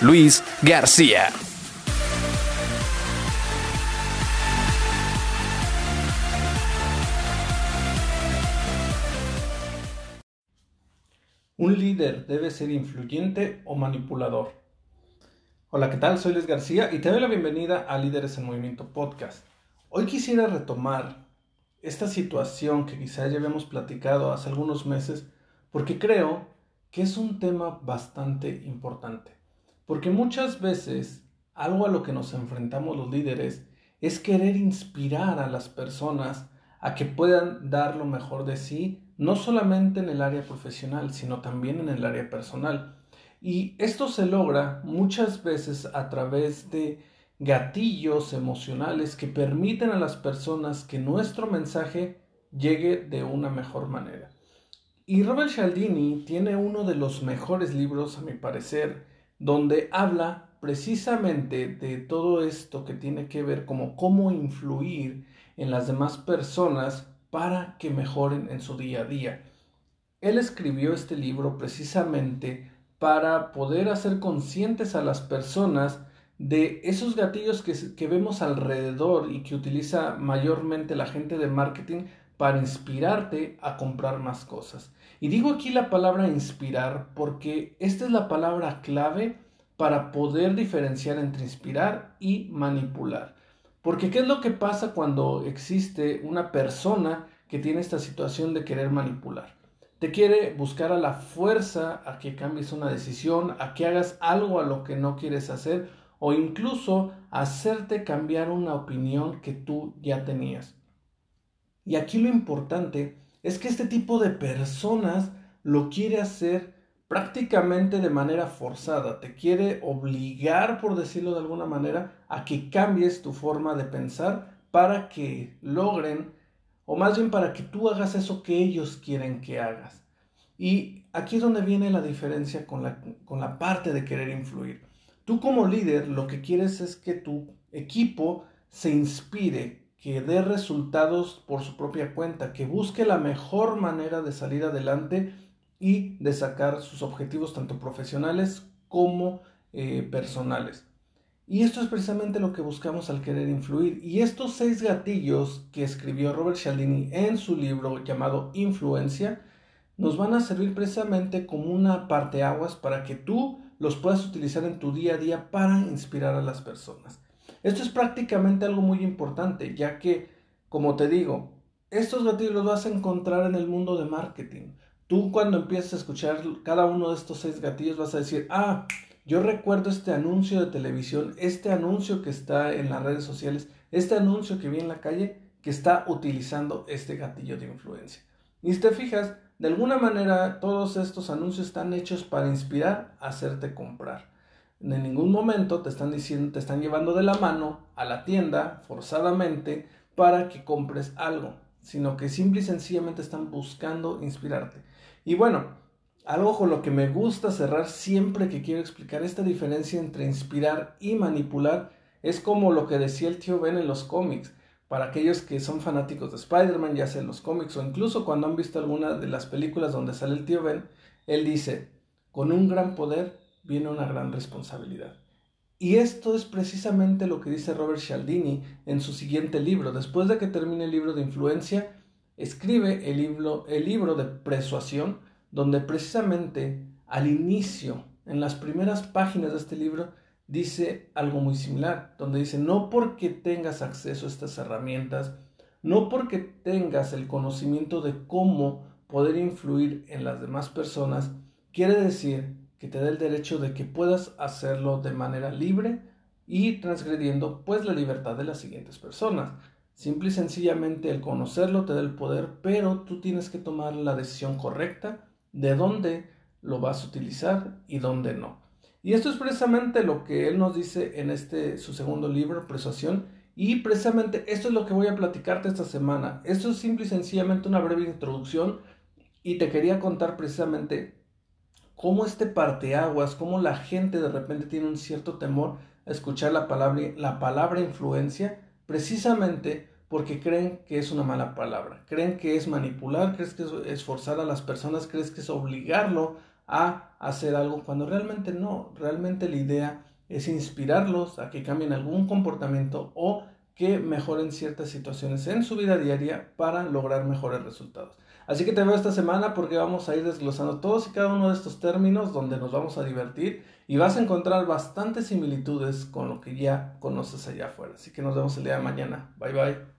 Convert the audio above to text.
Luis García. ¿Un líder debe ser influyente o manipulador? Hola, ¿qué tal? Soy Luis García y te doy la bienvenida a Líderes en Movimiento Podcast. Hoy quisiera retomar esta situación que quizás ya habíamos platicado hace algunos meses porque creo que es un tema bastante importante. Porque muchas veces algo a lo que nos enfrentamos los líderes es querer inspirar a las personas a que puedan dar lo mejor de sí no solamente en el área profesional, sino también en el área personal. Y esto se logra muchas veces a través de gatillos emocionales que permiten a las personas que nuestro mensaje llegue de una mejor manera. Y Robert Cialdini tiene uno de los mejores libros, a mi parecer, donde habla precisamente de todo esto que tiene que ver como cómo influir en las demás personas para que mejoren en su día a día. Él escribió este libro precisamente para poder hacer conscientes a las personas de esos gatillos que, que, vemos alrededor y que utiliza mayormente la gente de marketing para inspirarte a comprar más cosas. Y digo aquí la palabra inspirar porque esta es la palabra clave para poder diferenciar entre inspirar y manipular. Porque ¿qué es lo que pasa cuando existe una persona que tiene esta situación de querer manipular? Te quiere buscar a la fuerza a que cambies una decisión, a que hagas algo a lo que no quieres hacer o incluso hacerte cambiar una opinión que tú ya tenías. Y aquí lo importante es que este tipo de personas lo quiere hacer prácticamente de manera forzada, te quiere obligar, por decirlo de alguna manera, a que cambies tu forma de pensar para que logren, o más bien para que tú hagas eso que ellos quieren que hagas. Y aquí es donde viene la diferencia con la, con la parte de querer influir. Tú como líder lo que quieres es que tu equipo se inspire, que dé resultados por su propia cuenta, que busque la mejor manera de salir adelante y de sacar sus objetivos tanto profesionales como eh, personales. Y esto es precisamente lo que buscamos al querer influir. Y estos seis gatillos que escribió Robert Cialdini en su libro llamado Influencia nos van a servir precisamente como una parteaguas para que tú los puedas utilizar en tu día a día para inspirar a las personas. Esto es prácticamente algo muy importante, ya que, como te digo, estos gatillos los vas a encontrar en el mundo de marketing. Tú cuando empieces a escuchar cada uno de estos seis gatillos vas a decir, ah, yo recuerdo este anuncio de televisión, este anuncio que está en las redes sociales, este anuncio que vi en la calle que está utilizando este gatillo de influencia. Y si te fijas, de alguna manera todos estos anuncios están hechos para inspirar a hacerte comprar. En ningún momento te están diciendo, te están llevando de la mano a la tienda forzadamente para que compres algo, sino que simple y sencillamente están buscando inspirarte. Y bueno, algo con lo que me gusta cerrar siempre que quiero explicar esta diferencia entre inspirar y manipular es como lo que decía el tío Ben en los cómics. Para aquellos que son fanáticos de Spider-Man, ya sea en los cómics o incluso cuando han visto alguna de las películas donde sale el tío Ben, él dice, con un gran poder viene una gran responsabilidad. Y esto es precisamente lo que dice Robert Cialdini en su siguiente libro. Después de que termine el libro de influencia, escribe el libro, el libro de persuasión, donde precisamente al inicio, en las primeras páginas de este libro, dice algo muy similar, donde dice, no porque tengas acceso a estas herramientas, no porque tengas el conocimiento de cómo poder influir en las demás personas, quiere decir que te dé el derecho de que puedas hacerlo de manera libre y transgrediendo pues la libertad de las siguientes personas. Simple y sencillamente el conocerlo te da el poder, pero tú tienes que tomar la decisión correcta de dónde lo vas a utilizar y dónde no. Y esto es precisamente lo que él nos dice en este su segundo libro, Persuasión, y precisamente esto es lo que voy a platicarte esta semana. Esto es simple y sencillamente una breve introducción y te quería contar precisamente cómo este parteaguas, cómo la gente de repente tiene un cierto temor a escuchar la palabra, la palabra influencia, precisamente porque creen que es una mala palabra, creen que es manipular, crees que es esforzar a las personas, crees que es obligarlo a hacer algo, cuando realmente no, realmente la idea es inspirarlos a que cambien algún comportamiento o que mejoren ciertas situaciones en su vida diaria para lograr mejores resultados. Así que te veo esta semana porque vamos a ir desglosando todos y cada uno de estos términos donde nos vamos a divertir y vas a encontrar bastantes similitudes con lo que ya conoces allá afuera. Así que nos vemos el día de mañana. Bye bye.